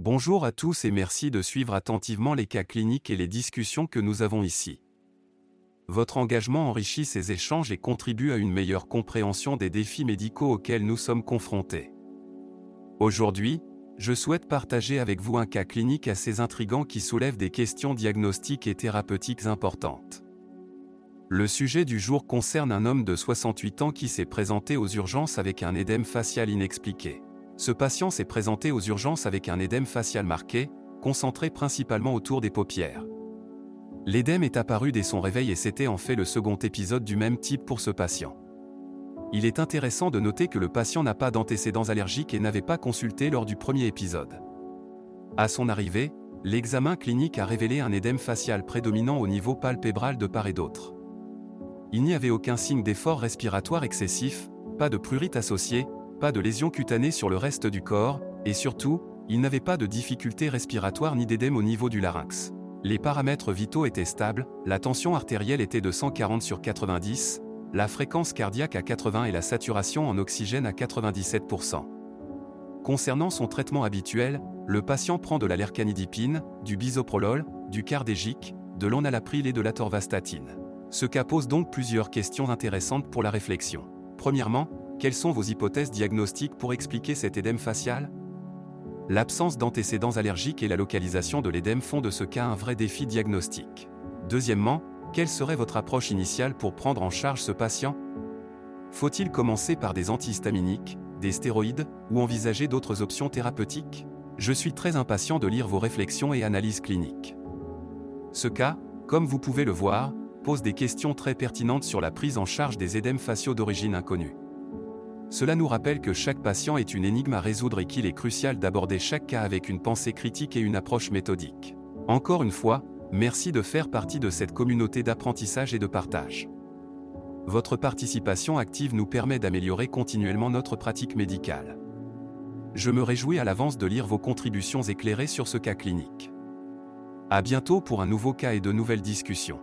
Bonjour à tous et merci de suivre attentivement les cas cliniques et les discussions que nous avons ici. Votre engagement enrichit ces échanges et contribue à une meilleure compréhension des défis médicaux auxquels nous sommes confrontés. Aujourd'hui, je souhaite partager avec vous un cas clinique assez intrigant qui soulève des questions diagnostiques et thérapeutiques importantes. Le sujet du jour concerne un homme de 68 ans qui s'est présenté aux urgences avec un édème facial inexpliqué. Ce patient s'est présenté aux urgences avec un édème facial marqué, concentré principalement autour des paupières. L'édème est apparu dès son réveil et c'était en fait le second épisode du même type pour ce patient. Il est intéressant de noter que le patient n'a pas d'antécédents allergiques et n'avait pas consulté lors du premier épisode. À son arrivée, l'examen clinique a révélé un édème facial prédominant au niveau palpébral de part et d'autre. Il n'y avait aucun signe d'effort respiratoire excessif, pas de prurite associée, pas de lésions cutanées sur le reste du corps, et surtout, il n'avait pas de difficultés respiratoires ni d'édème au niveau du larynx. Les paramètres vitaux étaient stables, la tension artérielle était de 140 sur 90, la fréquence cardiaque à 80 et la saturation en oxygène à 97%. Concernant son traitement habituel, le patient prend de la lercanidipine, du bisoprolol, du cardégique, de l'onalapril et de la torvastatine. Ce cas pose donc plusieurs questions intéressantes pour la réflexion. Premièrement, quelles sont vos hypothèses diagnostiques pour expliquer cet édème facial? L'absence d'antécédents allergiques et la localisation de l'édème font de ce cas un vrai défi diagnostique. Deuxièmement, quelle serait votre approche initiale pour prendre en charge ce patient? Faut-il commencer par des antihistaminiques, des stéroïdes, ou envisager d'autres options thérapeutiques? Je suis très impatient de lire vos réflexions et analyses cliniques. Ce cas, comme vous pouvez le voir, pose des questions très pertinentes sur la prise en charge des édèmes faciaux d'origine inconnue. Cela nous rappelle que chaque patient est une énigme à résoudre et qu'il est crucial d'aborder chaque cas avec une pensée critique et une approche méthodique. Encore une fois, merci de faire partie de cette communauté d'apprentissage et de partage. Votre participation active nous permet d'améliorer continuellement notre pratique médicale. Je me réjouis à l'avance de lire vos contributions éclairées sur ce cas clinique. À bientôt pour un nouveau cas et de nouvelles discussions.